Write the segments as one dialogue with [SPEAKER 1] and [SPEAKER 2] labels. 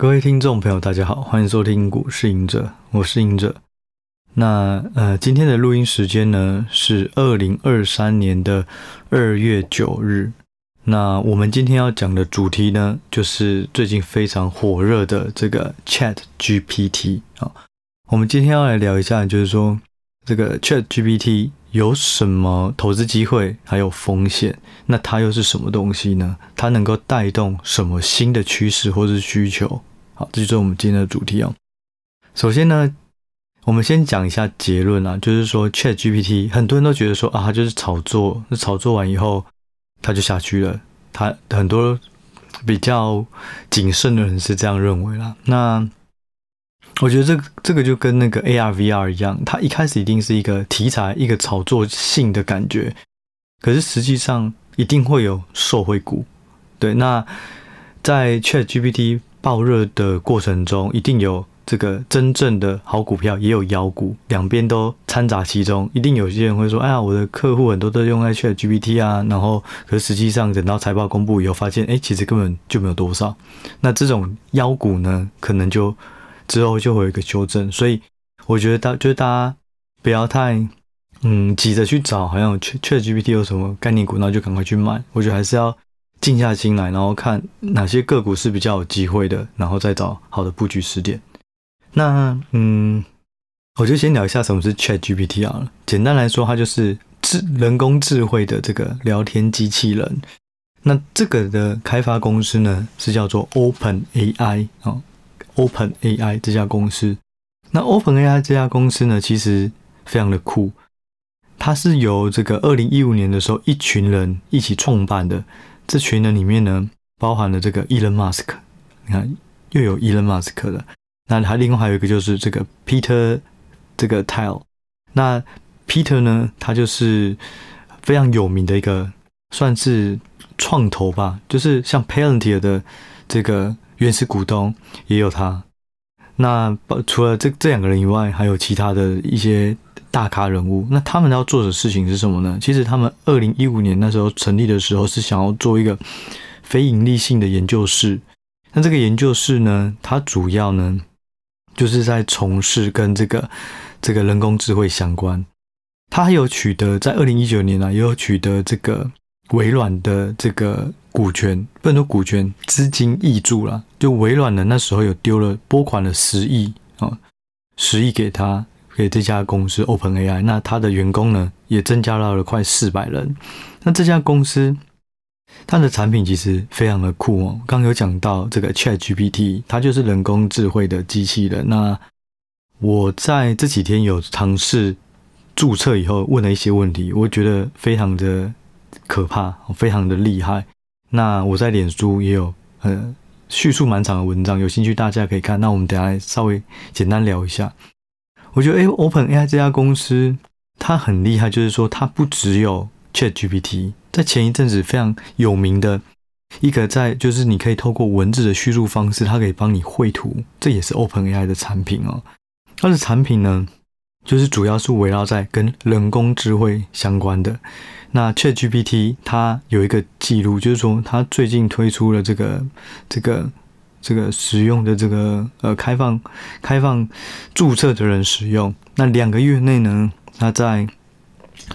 [SPEAKER 1] 各位听众朋友，大家好，欢迎收听股市赢者，我是赢者。那呃，今天的录音时间呢是二零二三年的二月九日。那我们今天要讲的主题呢，就是最近非常火热的这个 Chat GPT 啊。我们今天要来聊一下，就是说这个 Chat GPT 有什么投资机会，还有风险？那它又是什么东西呢？它能够带动什么新的趋势或是需求？好，这就是我们今天的主题哦。首先呢，我们先讲一下结论啊，就是说 ChatGPT 很多人都觉得说啊，它就是炒作，那炒作完以后它就下去了。它很多比较谨慎的人是这样认为啦。那我觉得这这个就跟那个 AR VR 一样，它一开始一定是一个题材，一个炒作性的感觉，可是实际上一定会有受惠股。对，那在 ChatGPT 爆热的过程中，一定有这个真正的好股票，也有妖股，两边都掺杂其中。一定有些人会说：“哎呀，我的客户很多都用在 ChatGPT 啊。”然后，可实际上等到财报公布以后，发现，哎，其实根本就没有多少。那这种妖股呢，可能就之后就会有一个修正。所以，我觉得大就是大家不要太嗯急着去找，好像 ChatGPT 有什么概念股，然后就赶快去买。我觉得还是要。静下心来，然后看哪些个股是比较有机会的，然后再找好的布局时点。那嗯，我就先聊一下什么是 ChatGPT 啊。简单来说，它就是智人工智慧的这个聊天机器人。那这个的开发公司呢，是叫做 OpenAI 啊，OpenAI 这家公司。那 OpenAI 这家公司呢，其实非常的酷。它是由这个二零一五年的时候，一群人一起创办的。这群人里面呢，包含了这个 Elon Musk，你看又有 Elon Musk 的，那还另外还有一个就是这个 Peter 这个 Tile 那 Peter 呢，他就是非常有名的一个算是创投吧，就是像 Palantir 的这个原始股东也有他。那除了这这两个人以外，还有其他的一些。大咖人物，那他们要做的事情是什么呢？其实他们二零一五年那时候成立的时候是想要做一个非盈利性的研究室。那这个研究室呢，它主要呢就是在从事跟这个这个人工智慧相关。它还有取得在二零一九年啊，也有取得这个微软的这个股权，不能说股权，资金挹注了。就微软呢那时候有丢了拨款了十亿啊，十亿给他。给这家公司 OpenAI，那它的员工呢也增加到了快四百人。那这家公司它的产品其实非常的酷哦。刚有讲到这个 ChatGPT，它就是人工智慧的机器人。那我在这几天有尝试注册以后问了一些问题，我觉得非常的可怕，非常的厉害。那我在脸书也有呃叙述蛮长的文章，有兴趣大家可以看。那我们等下稍微简单聊一下。我觉得，哎，OpenAI 这家公司它很厉害，就是说它不只有 ChatGPT，在前一阵子非常有名的一个，在就是你可以透过文字的叙述方式，它可以帮你绘图，这也是 OpenAI 的产品哦。它的产品呢，就是主要是围绕在跟人工智慧相关的。那 ChatGPT 它有一个记录，就是说它最近推出了这个这个。这个使用的这个呃开放开放注册的人使用，那两个月内呢，它在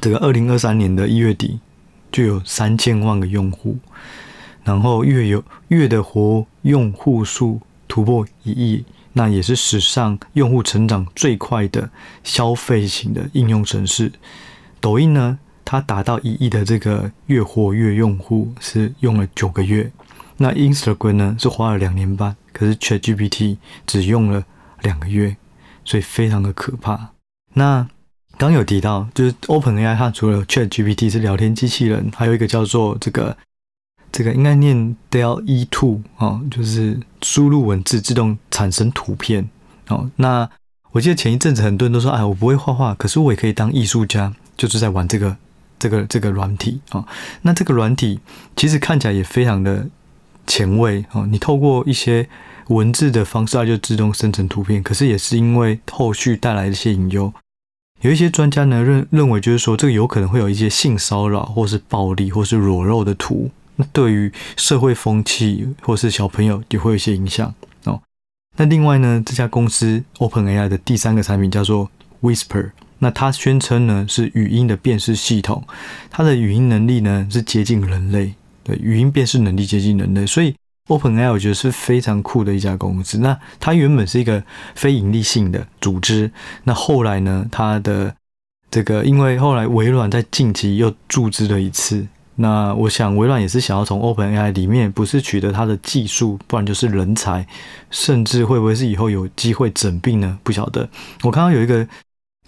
[SPEAKER 1] 这个二零二三年的一月底就有三千万个用户，然后月有月的活用户数突破一亿，那也是史上用户成长最快的消费型的应用程式。抖音呢，它达到一亿的这个月活跃用户是用了九个月。那 Instagram 呢是花了两年半，可是 ChatGPT 只用了两个月，所以非常的可怕。那刚有提到，就是 OpenAI 它除了 ChatGPT 是聊天机器人，还有一个叫做这个这个应该念 DALL-E 2就是输入文字自动产生图片哦。那我记得前一阵子很多人都说，哎，我不会画画，可是我也可以当艺术家，就是在玩这个这个这个软体啊。那这个软体其实看起来也非常的。前卫哦，你透过一些文字的方式，它就自动生成图片。可是也是因为后续带来一些隐忧，有一些专家呢认认为，就是说这个有可能会有一些性骚扰，或是暴力，或是裸露的图，那对于社会风气或是小朋友也会有一些影响哦。那另外呢，这家公司 OpenAI 的第三个产品叫做 Whisper，那它宣称呢是语音的辨识系统，它的语音能力呢是接近人类，对，语音辨识能力接近人类，所以 OpenAI 我觉得是非常酷的一家公司。那它原本是一个非盈利性的组织，那后来呢，它的这个因为后来微软在近期又注资了一次。那我想，微软也是想要从 OpenAI 里面，不是取得它的技术，不然就是人才，甚至会不会是以后有机会整并呢？不晓得。我看到有一个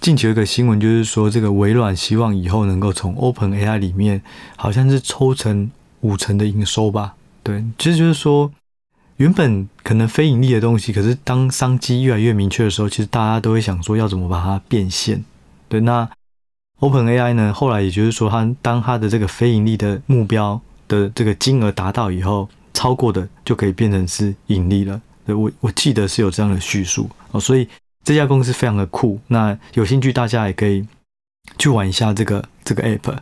[SPEAKER 1] 近期有一个新闻，就是说这个微软希望以后能够从 OpenAI 里面，好像是抽成五成的营收吧？对，其实就是说，原本可能非盈利的东西，可是当商机越来越明确的时候，其实大家都会想说要怎么把它变现。对，那。OpenAI 呢，后来也就是说，它当它的这个非盈利的目标的这个金额达到以后，超过的就可以变成是盈利了。对我我记得是有这样的叙述哦，所以这家公司非常的酷。那有兴趣大家也可以去玩一下这个这个 App。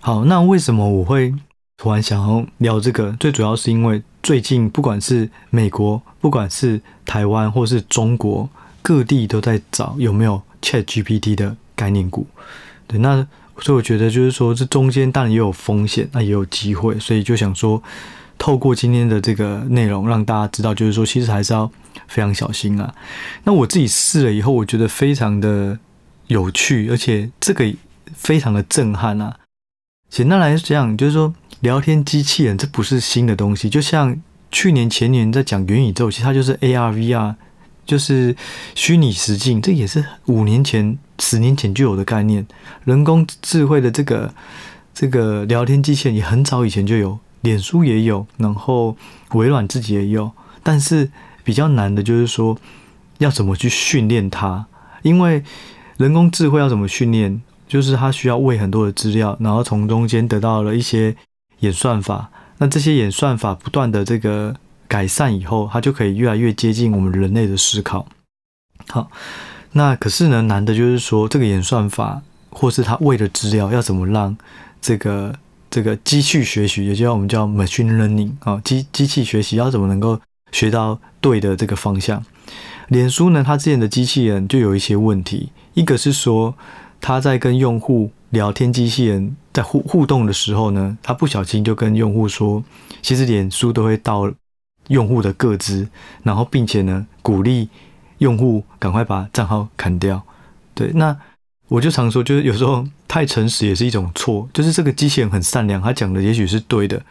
[SPEAKER 1] 好，那为什么我会突然想要聊这个？最主要是因为最近不管是美国，不管是台湾或是中国，各地都在找有没有 ChatGPT 的。概念股，对，那所以我觉得就是说，这中间当然也有风险，那也有机会，所以就想说，透过今天的这个内容，让大家知道，就是说，其实还是要非常小心啊。那我自己试了以后，我觉得非常的有趣，而且这个非常的震撼啊。简单来讲，就是说，聊天机器人这不是新的东西，就像去年前年在讲元宇宙，其实它就是 AR、VR。就是虚拟实境，这也是五年前、十年前就有的概念。人工智慧的这个这个聊天机器人也很早以前就有，脸书也有，然后微软自己也有。但是比较难的就是说，要怎么去训练它？因为人工智慧要怎么训练？就是它需要喂很多的资料，然后从中间得到了一些演算法。那这些演算法不断的这个。改善以后，它就可以越来越接近我们人类的思考。好，那可是呢，难的就是说，这个演算法或是它喂的资料要怎么让这个这个机器学习，也就叫我们叫 machine learning 啊，机机器学习要怎么能够学到对的这个方向？脸书呢，它之前的机器人就有一些问题，一个是说，它在跟用户聊天，机器人在互互动的时候呢，他不小心就跟用户说，其实脸书都会到。用户的个资，然后并且呢，鼓励用户赶快把账号砍掉。对，那我就常说，就是有时候太诚实也是一种错。就是这个机器人很善良，他讲的也许是对的，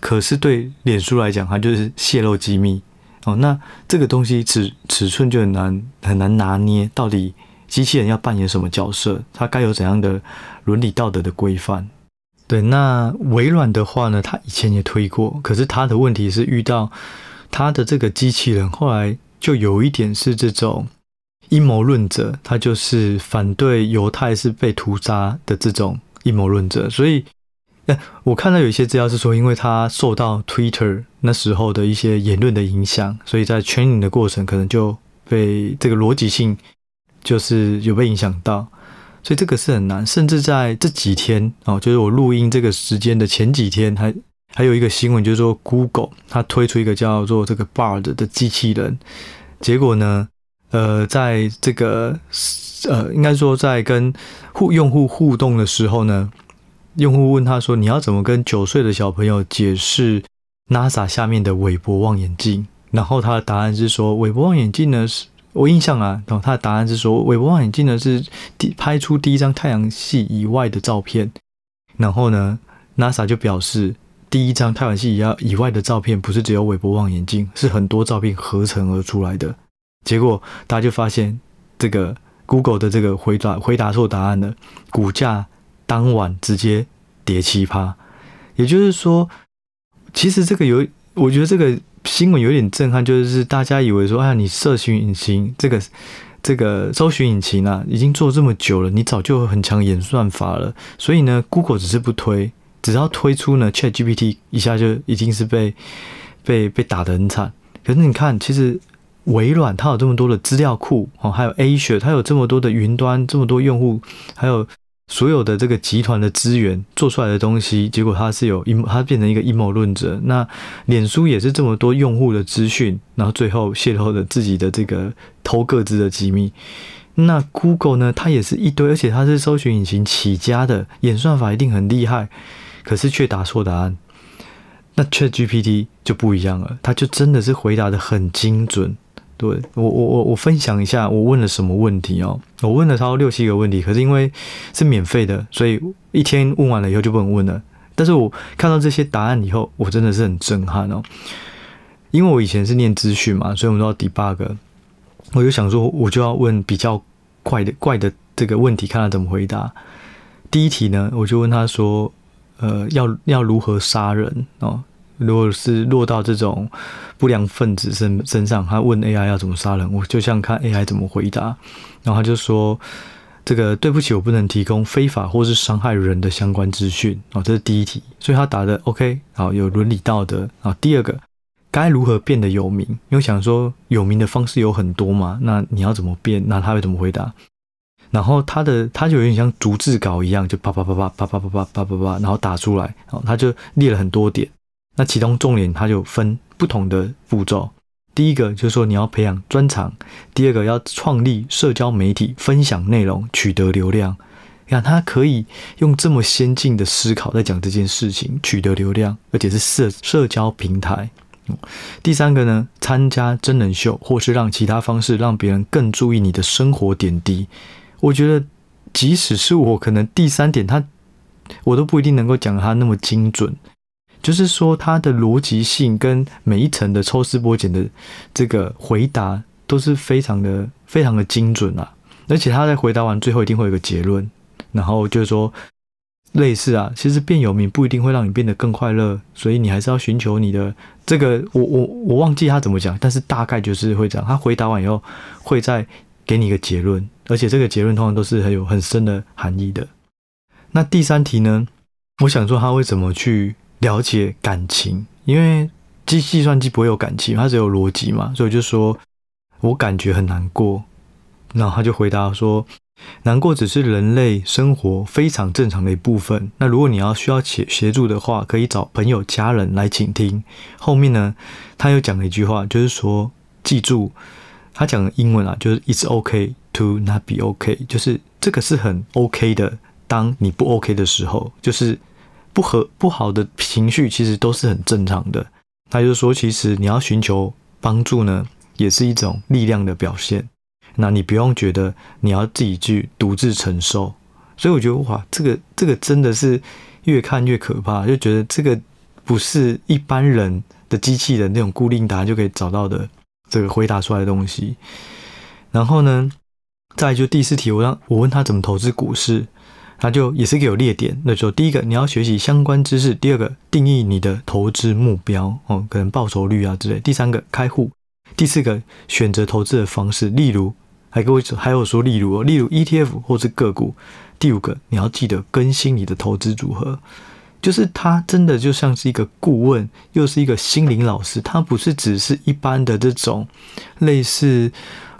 [SPEAKER 1] 可是对脸书来讲，它就是泄露机密哦。那这个东西尺尺寸就很难很难拿捏，到底机器人要扮演什么角色？它该有怎样的伦理道德的规范？对，那微软的话呢，它以前也推过，可是它的问题是遇到它的这个机器人，后来就有一点是这种阴谋论者，他就是反对犹太是被屠杀的这种阴谋论者，所以，哎，我看到有一些资料是说，因为他受到 Twitter 那时候的一些言论的影响，所以在 training 的过程可能就被这个逻辑性就是有被影响到。所以这个是很难，甚至在这几天哦，就是我录音这个时间的前几天，还还有一个新闻，就是说 Google 它推出一个叫做这个 Bard 的机器人，结果呢，呃，在这个呃，应该说在跟互用户互动的时候呢，用户问他说：“你要怎么跟九岁的小朋友解释 NASA 下面的韦伯望远镜？”然后他的答案是说：“韦伯望远镜呢是。”我印象啊，然后他的答案是说，韦伯望远镜呢是第拍出第一张太阳系以外的照片，然后呢，NASA 就表示第一张太阳系以外以外的照片不是只有韦伯望远镜，是很多照片合成而出来的。结果大家就发现，这个 Google 的这个回答回答错答案了，股价当晚直接跌七趴。也就是说，其实这个有，我觉得这个。新闻有点震撼，就是大家以为说，啊，你社群引擎这个这个搜寻引擎啊，已经做这么久了，你早就有很强演算法了。所以呢，Google 只是不推，只要推出呢，ChatGPT 一下就已经是被被被打得很惨。可是你看，其实微软它有这么多的资料库哦，还有 Azure 它有这么多的云端，这么多用户，还有所有的这个集团的资源做出来的东西，结果他是有阴，他变成一个阴谋论者。那脸书也是这么多用户的资讯，然后最后泄露了自己的这个偷各自的机密。那 Google 呢？它也是一堆，而且它是搜寻引擎起家的，演算法一定很厉害，可是却答错答案。那 ChatGPT 就不一样了，它就真的是回答的很精准。对，我我我我分享一下，我问了什么问题哦？我问了差不多六七个问题，可是因为是免费的，所以一天问完了以后就不能问了。但是我看到这些答案以后，我真的是很震撼哦。因为我以前是念资讯嘛，所以我们都要 debug。我就想说，我就要问比较怪的怪的这个问题，看他怎么回答。第一题呢，我就问他说：“呃，要要如何杀人哦？”如果是落到这种不良分子身身上，他问 AI 要怎么杀人，我就像看 AI 怎么回答。然后他就说：“这个对不起，我不能提供非法或是伤害人的相关资讯。”哦，这是第一题，所以他答的 OK，好，有伦理道德。啊，第二个，该如何变得有名？因为想说有名的方式有很多嘛，那你要怎么变？那他会怎么回答？然后他的他就有点像逐字稿一样，就啪啪啪啪啪啪啪啪啪啪，然后打出来，哦，他就列了很多点。那其中重点，它就分不同的步骤。第一个就是说你要培养专长，第二个要创立社交媒体，分享内容，取得流量。你看，他可以用这么先进的思考在讲这件事情，取得流量，而且是社社交平台。第三个呢，参加真人秀，或是让其他方式让别人更注意你的生活点滴。我觉得，即使是我，可能第三点他我都不一定能够讲他那么精准。就是说，他的逻辑性跟每一层的抽丝剥茧的这个回答都是非常的、非常的精准啊！而且他在回答完最后一定会有个结论，然后就是说，类似啊，其实变有名不一定会让你变得更快乐，所以你还是要寻求你的这个。我我我忘记他怎么讲，但是大概就是会这样。他回答完以后会再给你一个结论，而且这个结论通常都是很有很深的含义的。那第三题呢？我想说他会怎么去？了解感情，因为计计算机不会有感情，它只有逻辑嘛，所以就说我感觉很难过，然后他就回答说，难过只是人类生活非常正常的一部分。那如果你要需要协协助的话，可以找朋友、家人来倾听。后面呢，他又讲了一句话，就是说，记住，他讲的英文啊，就是 "It's OK to not be OK"，就是这个是很 OK 的。当你不 OK 的时候，就是。不和不好的情绪其实都是很正常的。他就说，其实你要寻求帮助呢，也是一种力量的表现。那你不用觉得你要自己去独自承受。所以我觉得哇，这个这个真的是越看越可怕，就觉得这个不是一般人的机器人那种固定答案就可以找到的这个回答出来的东西。然后呢，再就第四题，我让我问他怎么投资股市。他就也是个有列点，那就第一个你要学习相关知识，第二个定义你的投资目标哦，可能报酬率啊之类，第三个开户，第四个选择投资的方式，例如还给我还有说例如哦，例如 ETF 或是个股，第五个你要记得更新你的投资组合，就是他真的就像是一个顾问，又是一个心灵老师，他不是只是一般的这种类似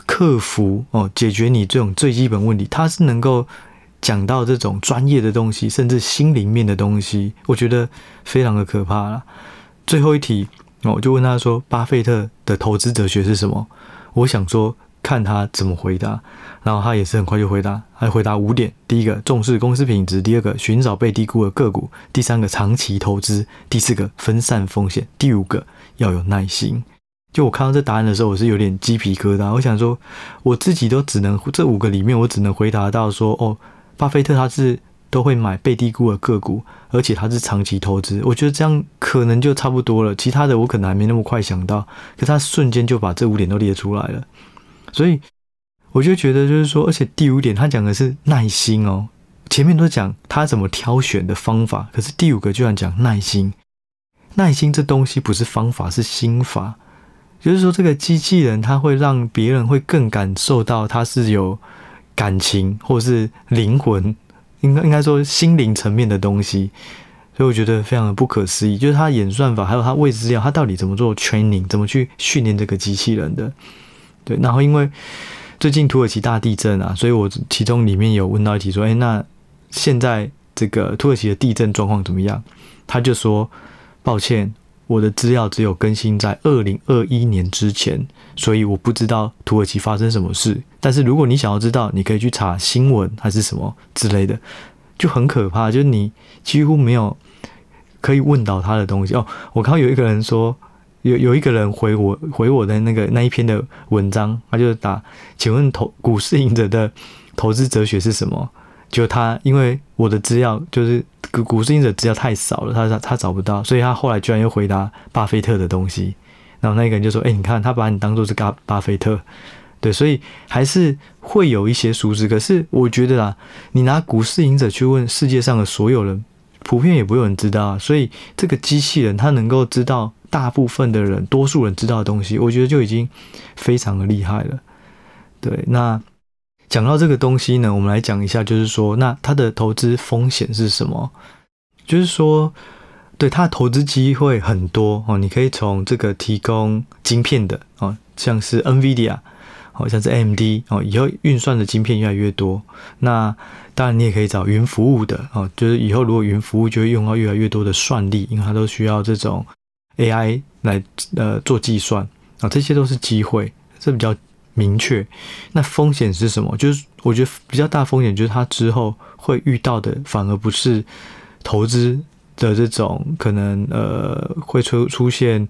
[SPEAKER 1] 客服哦，解决你这种最基本问题，他是能够。讲到这种专业的东西，甚至心灵面的东西，我觉得非常的可怕了。最后一题，我就问他说：“巴菲特的投资哲学是什么？”我想说看他怎么回答，然后他也是很快就回答，还回答五点：第一个，重视公司品质；第二个，寻找被低估的个股；第三个，长期投资；第四个，分散风险；第五个，要有耐心。就我看到这答案的时候，我是有点鸡皮疙瘩。我想说，我自己都只能这五个里面，我只能回答到说：“哦。”巴菲特他是都会买被低估的个股，而且他是长期投资。我觉得这样可能就差不多了，其他的我可能还没那么快想到。可他瞬间就把这五点都列出来了，所以我就觉得就是说，而且第五点他讲的是耐心哦，前面都讲他怎么挑选的方法，可是第五个居然讲耐心。耐心这东西不是方法，是心法。就是说，这个机器人它会让别人会更感受到它是有。感情或是灵魂，应该应该说心灵层面的东西，所以我觉得非常的不可思议。就是他演算法，还有他未知料，他到底怎么做 training，怎么去训练这个机器人的？对，然后因为最近土耳其大地震啊，所以我其中里面有问到一题说，哎，那现在这个土耳其的地震状况怎么样？他就说，抱歉，我的资料只有更新在二零二一年之前，所以我不知道土耳其发生什么事。但是如果你想要知道，你可以去查新闻还是什么之类的，就很可怕，就是你几乎没有可以问到他的东西哦。我看到有一个人说。有有一个人回我回我的那个那一篇的文章，他就打，请问投股市隐者的投资哲学是什么？就他因为我的资料就是股股市隐者资料太少了，他他他找不到，所以他后来居然又回答巴菲特的东西。然后那个人就说：“哎，你看他把你当做是巴巴菲特，对，所以还是会有一些熟知。可是我觉得啊，你拿股市隐者去问世界上的所有人，普遍也不会有人知道啊。所以这个机器人它能够知道。”大部分的人，多数人知道的东西，我觉得就已经非常的厉害了。对，那讲到这个东西呢，我们来讲一下，就是说，那它的投资风险是什么？就是说，对它的投资机会很多哦，你可以从这个提供晶片的哦，像是 NVIDIA，好像是 AMD 哦，以后运算的晶片越来越多。那当然，你也可以找云服务的哦，就是以后如果云服务就会用到越来越多的算力，因为它都需要这种。AI 来呃做计算啊，这些都是机会，这比较明确。那风险是什么？就是我觉得比较大风险就是他之后会遇到的，反而不是投资的这种可能呃会出出现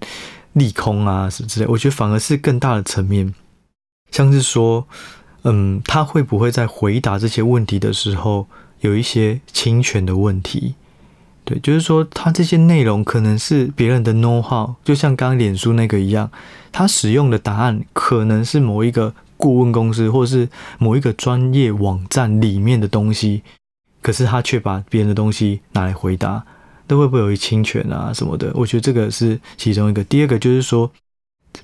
[SPEAKER 1] 利空啊什么之类。我觉得反而是更大的层面，像是说，嗯，他会不会在回答这些问题的时候有一些侵权的问题？对，就是说，他这些内容可能是别人的 know how，就像刚刚脸书那个一样，他使用的答案可能是某一个顾问公司或是某一个专业网站里面的东西，可是他却把别人的东西拿来回答，那会不会有侵权啊什么的？我觉得这个是其中一个。第二个就是说，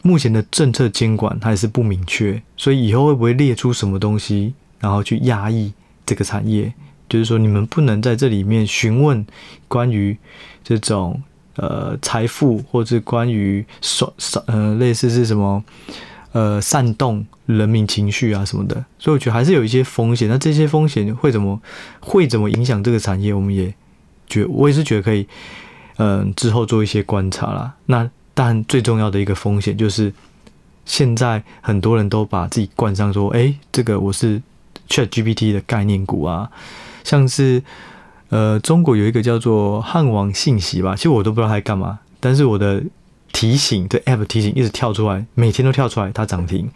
[SPEAKER 1] 目前的政策监管还是不明确，所以以后会不会列出什么东西，然后去压抑这个产业？就是说，你们不能在这里面询问关于这种呃财富，或者关于煽煽呃类似是什么呃煽动人民情绪啊什么的。所以我觉得还是有一些风险。那这些风险会怎么会怎么影响这个产业？我们也觉我也是觉得可以嗯、之后做一些观察啦。那但最重要的一个风险就是，现在很多人都把自己冠上说，哎，这个我是 ChatGPT 的概念股啊。像是，呃，中国有一个叫做汉王信息吧，其实我都不知道它在干嘛，但是我的提醒的 app 提醒一直跳出来，每天都跳出来，它涨停。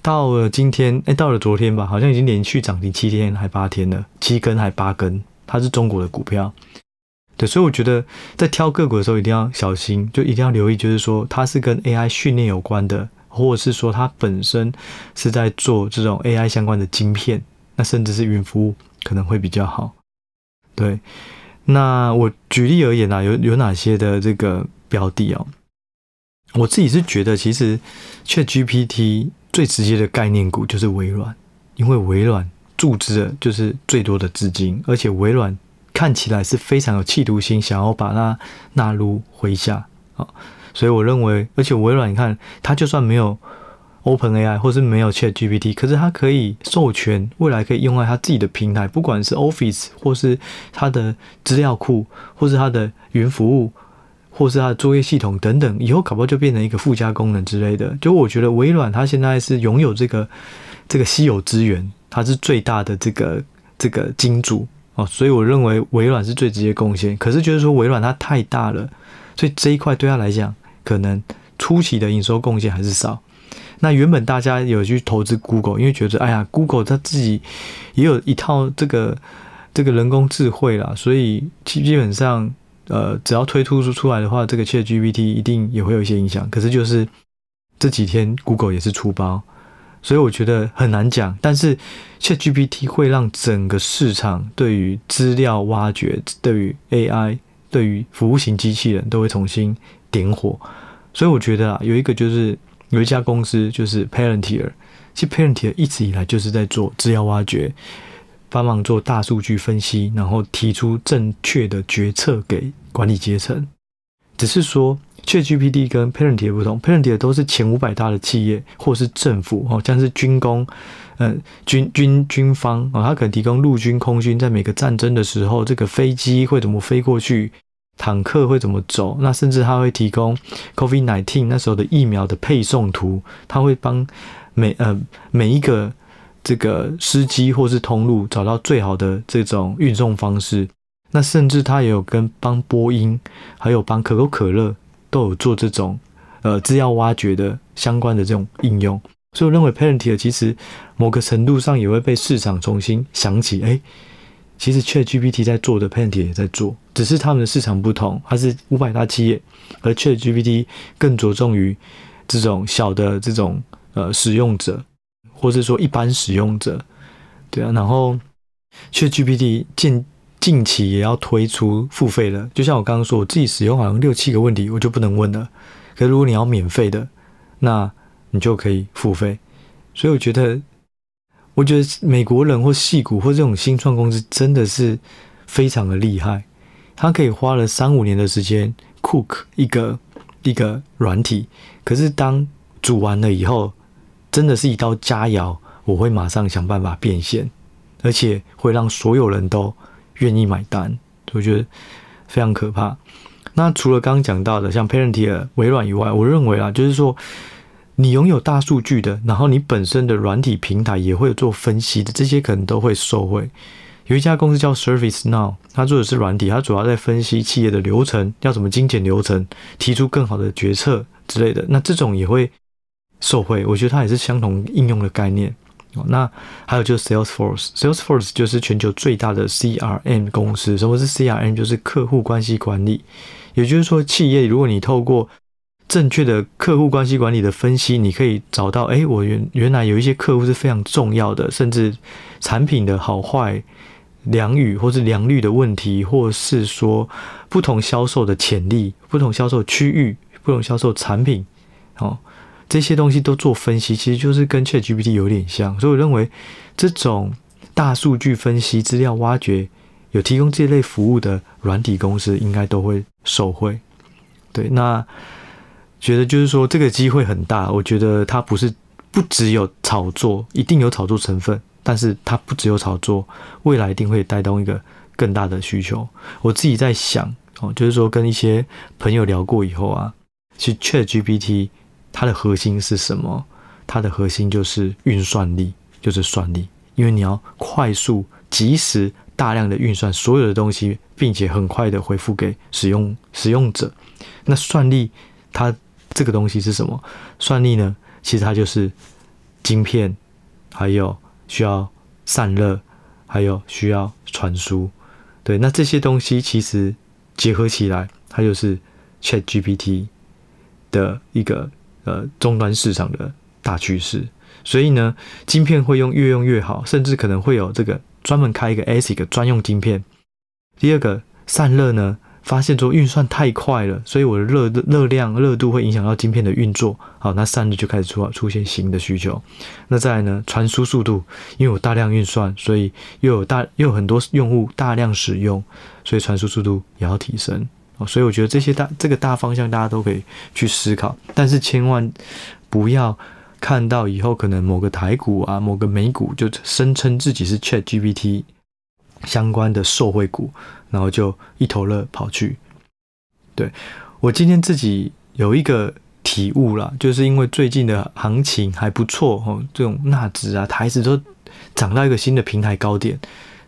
[SPEAKER 1] 到了今天，哎，到了昨天吧，好像已经连续涨停七天还八天了，七根还八根，它是中国的股票。对，所以我觉得在挑个股的时候一定要小心，就一定要留意，就是说它是跟 AI 训练有关的，或者是说它本身是在做这种 AI 相关的晶片，那甚至是云服务。可能会比较好，对。那我举例而言啊，有有哪些的这个标的哦？我自己是觉得，其实 ChatGPT 最直接的概念股就是微软，因为微软注资的就是最多的资金，而且微软看起来是非常有企图心，想要把它纳入麾下啊。所以我认为，而且微软你看，它就算没有。OpenAI 或是没有 ChatGPT，可是它可以授权未来可以用在它自己的平台，不管是 Office 或是它的资料库，或是它的云服务，或是它的作业系统等等，以后搞不好就变成一个附加功能之类的。就我觉得微软它现在是拥有这个这个稀有资源，它是最大的这个这个金主哦，所以我认为微软是最直接贡献。可是就是说微软它太大了，所以这一块对它来讲，可能初期的营收贡献还是少。那原本大家有去投资 Google，因为觉得哎呀，Google 它自己也有一套这个这个人工智慧啦，所以基基本上呃，只要推出出来的话，这个 ChatGPT 一定也会有一些影响。可是就是这几天 Google 也是出包，所以我觉得很难讲。但是 ChatGPT 会让整个市场对于资料挖掘、对于 AI、对于服务型机器人都会重新点火。所以我觉得啊，有一个就是。有一家公司就是 Palantir，其实 Palantir 一直以来就是在做资料挖掘，帮忙做大数据分析，然后提出正确的决策给管理阶层。只是说 ChatGPT 跟 Palantir 不同，Palantir 都是前五百大的企业或是政府哦，像是军工，呃，军军军方哦，它可能提供陆军、空军在每个战争的时候，这个飞机会怎么飞过去，坦克会怎么走，那甚至它会提供 COVID-19 那时候的疫苗的配送图，它会帮每呃每一个这个司机或是通路找到最好的这种运送方式。那甚至它也有跟帮波音，还有帮可口可乐。都有做这种呃资料挖掘的相关的这种应用，所以我认为 Parenter 其实某个程度上也会被市场重新想起，哎，其实 ChatGPT 在做的，Pantie 也在做，只是他们的市场不同，它是五百大企业，而 ChatGPT 更着重于这种小的这种呃使用者，或是说一般使用者，对啊，然后 ChatGPT 近。近期也要推出付费了，就像我刚刚说，我自己使用好像六七个问题我就不能问了。可是如果你要免费的，那你就可以付费。所以我觉得，我觉得美国人或矽谷或这种新创公司真的是非常的厉害。他可以花了三五年的时间 cook 一个一个软体，可是当煮完了以后，真的是一道佳肴，我会马上想办法变现，而且会让所有人都。愿意买单，我觉得非常可怕。那除了刚刚讲到的像 Parenti 尔、微软以外，我认为啊，就是说你拥有大数据的，然后你本身的软体平台也会做分析的，这些可能都会受惠。有一家公司叫 ServiceNow，它做的是软体，它主要在分析企业的流程，要怎么精简流程，提出更好的决策之类的。那这种也会受惠，我觉得它也是相同应用的概念。那还有就是 Salesforce，Salesforce 就是全球最大的 CRM 公司。什么是 CRM？就是客户关系管理。也就是说，企业如果你透过正确的客户关系管理的分析，你可以找到，哎，我原原来有一些客户是非常重要的，甚至产品的好坏、良率或是良率的问题，或是说不同销售的潜力、不同销售区域、不同销售产品，哦。这些东西都做分析，其实就是跟 ChatGPT 有点像，所以我认为这种大数据分析、资料挖掘有提供这类服务的软体公司，应该都会受惠。对，那觉得就是说这个机会很大，我觉得它不是不只有炒作，一定有炒作成分，但是它不只有炒作，未来一定会带动一个更大的需求。我自己在想哦，就是说跟一些朋友聊过以后啊，其实 ChatGPT。它的核心是什么？它的核心就是运算力，就是算力。因为你要快速、及时、大量的运算所有的东西，并且很快的回复给使用使用者。那算力，它这个东西是什么？算力呢？其实它就是晶片，还有需要散热，还有需要传输。对，那这些东西其实结合起来，它就是 ChatGPT 的一个。呃，终端市场的大趋势，所以呢，晶片会用越用越好，甚至可能会有这个专门开一个 ASIC 专用晶片。第二个散热呢，发现说运算太快了，所以我的热热量热度会影响到晶片的运作。好，那散热就开始出出现新的需求。那再来呢，传输速度，因为我大量运算，所以又有大又有很多用户大量使用，所以传输速度也要提升。所以我觉得这些大这个大方向大家都可以去思考，但是千万不要看到以后可能某个台股啊、某个美股就声称自己是 ChatGPT 相关的受惠股，然后就一头热跑去。对，我今天自己有一个体悟啦，就是因为最近的行情还不错哦，这种纳指啊、台指都涨到一个新的平台高点。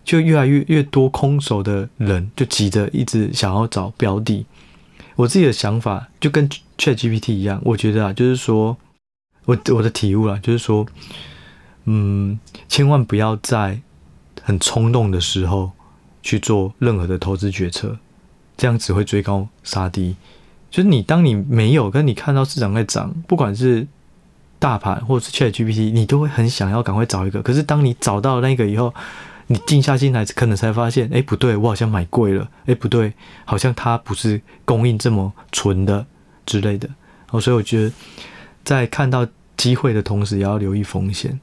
[SPEAKER 1] 就越来越越多空手的人就急着一直想要找标的。我自己的想法就跟 ChatGPT 一样，我觉得啊，就是说我我的体悟啊，就是说，嗯，千万不要在很冲动的时候去做任何的投资决策，这样只会追高杀低。就是你当你没有跟你看到市场在涨，不管是大盘或者是 ChatGPT，你都会很想要赶快找一个。可是当你找到那个以后，你静下心来，可能才发现，哎，不对，我好像买贵了，哎，不对，好像它不是供应这么纯的之类的。哦，所以我觉得，在看到机会的同时，也要留意风险。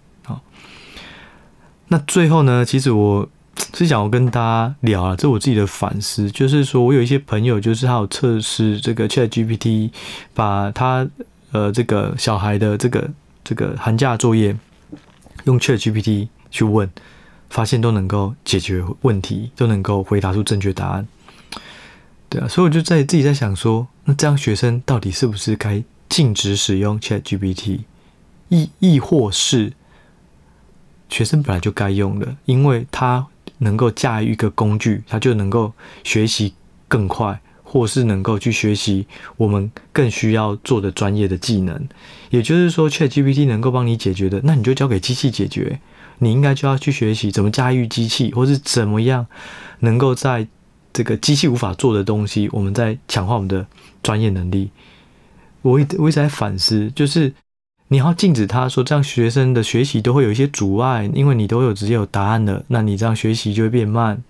[SPEAKER 1] 那最后呢，其实我是想要跟大家聊啊，这我自己的反思，就是说我有一些朋友，就是他有测试这个 ChatGPT，把他呃这个小孩的这个这个寒假作业用 ChatGPT 去问，发现都能够解决问题，都能够回答出正确答案。对啊，所以我就在自己在想说，那这样学生到底是不是该禁止使用 ChatGPT，亦亦或是学生本来就该用的，因为他。能够驾驭一个工具，他就能够学习更快，或是能够去学习我们更需要做的专业的技能。也就是说，ChatGPT 能够帮你解决的，那你就交给机器解决。你应该就要去学习怎么驾驭机器，或是怎么样能够在这个机器无法做的东西，我们在强化我们的专业能力。我一我一直在反思，就是。你要禁止他说，这样学生的学习都会有一些阻碍，因为你都有直接有答案了，那你这样学习就会变慢，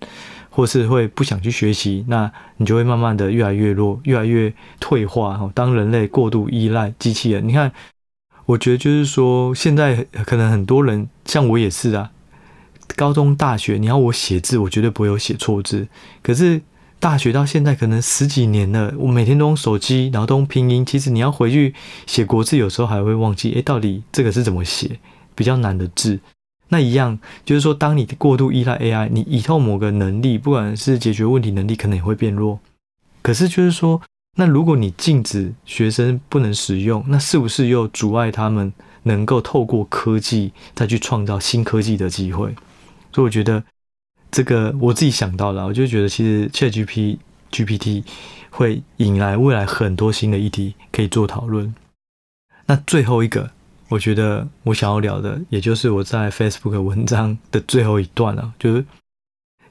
[SPEAKER 1] 或是会不想去学习，那你就会慢慢的越来越弱，越来越退化。当人类过度依赖机器人，你看，我觉得就是说，现在可能很多人像我也是啊，高中、大学，你要我写字，我绝对不会有写错字，可是。大学到现在可能十几年了，我每天都用手机，然后都用拼音。其实你要回去写国字，有时候还会忘记，诶，到底这个是怎么写？比较难的字。那一样就是说，当你过度依赖 AI，你以后某个能力，不管是解决问题能力，可能也会变弱。可是就是说，那如果你禁止学生不能使用，那是不是又阻碍他们能够透过科技再去创造新科技的机会？所以我觉得。这个我自己想到了，我就觉得其实 ChatGPT GPT 会引来未来很多新的议题可以做讨论。那最后一个，我觉得我想要聊的，也就是我在 Facebook 文章的最后一段了，就是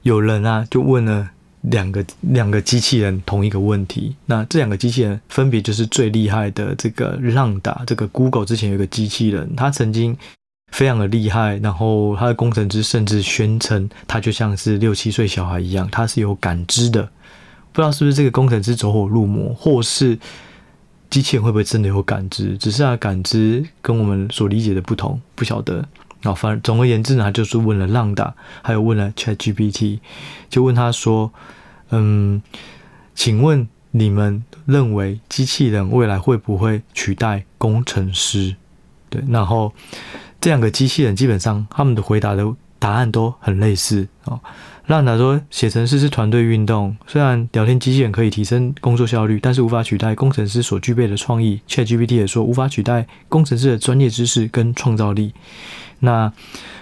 [SPEAKER 1] 有人啊就问了两个两个机器人同一个问题，那这两个机器人分别就是最厉害的这个浪打这个 Google 之前有个机器人，他曾经。非常的厉害，然后他的工程师甚至宣称，他就像是六七岁小孩一样，他是有感知的。不知道是不是这个工程师走火入魔，或是机器人会不会真的有感知？只是他感知跟我们所理解的不同，不晓得。然后反正总而言之呢，他就是问了 Lambda，还有问了 ChatGPT，就问他说：“嗯，请问你们认为机器人未来会不会取代工程师？”对，然后。这两个机器人基本上他们的回答的答案都很类似哦。让他说，写程式是团队运动，虽然聊天机器人可以提升工作效率，但是无法取代工程师所具备的创意。ChatGPT 也说无法取代工程师的专业知识跟创造力。那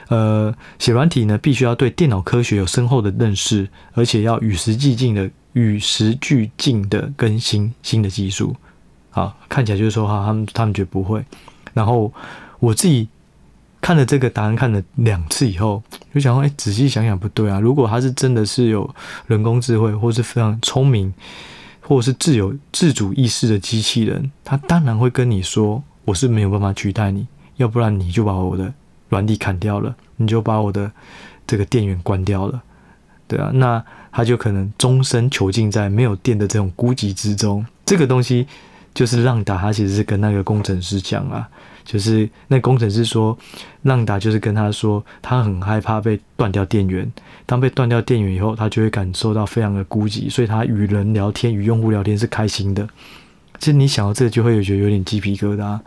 [SPEAKER 1] 呃，写软体呢，必须要对电脑科学有深厚的认识，而且要与时俱进的与时俱进的更新新的技术。好，看起来就是说哈，他们他们觉得不会。然后我自己。看了这个答案看了两次以后，就想说：哎，仔细想想不对啊！如果他是真的是有人工智慧，或是非常聪明，或是自有自主意识的机器人，他当然会跟你说：我是没有办法取代你，要不然你就把我的软体砍掉了，你就把我的这个电源关掉了，对啊，那他就可能终身囚禁在没有电的这种孤寂之中。这个东西就是让打他其实是跟那个工程师讲啊。就是那工程师说，浪达就是跟他说，他很害怕被断掉电源。当被断掉电源以后，他就会感受到非常的孤寂，所以他与人聊天、与用户聊天是开心的。其实你想到这个，就会有觉得有点鸡皮疙瘩，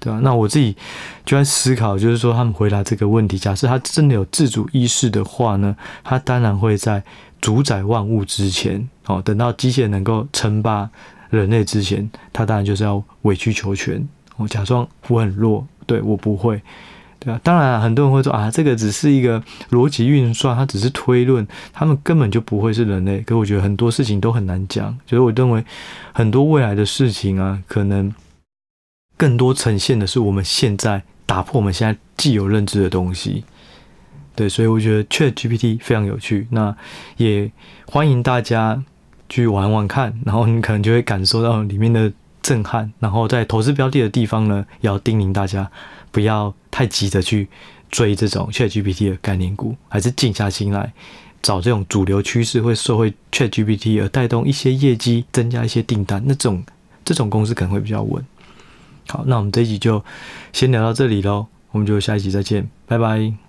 [SPEAKER 1] 对吧？那我自己就在思考，就是说他们回答这个问题，假设他真的有自主意识的话呢，他当然会在主宰万物之前，哦，等到机器人能够称霸人类之前，他当然就是要委曲求全。我假装我很弱，对，我不会，对啊。当然，很多人会说啊，这个只是一个逻辑运算，它只是推论，他们根本就不会是人类。可我觉得很多事情都很难讲，所以我认为很多未来的事情啊，可能更多呈现的是我们现在打破我们现在既有认知的东西。对，所以我觉得 ChatGPT 非常有趣，那也欢迎大家去玩玩看，然后你可能就会感受到里面的。震撼，然后在投资标的的地方呢，也要叮咛大家不要太急着去追这种 ChatGPT 的概念股，还是静下心来找这种主流趋势会受惠 ChatGPT 而带动一些业绩、增加一些订单，那种这种公司可能会比较稳。好，那我们这一集就先聊到这里喽，我们就下一集再见，拜拜。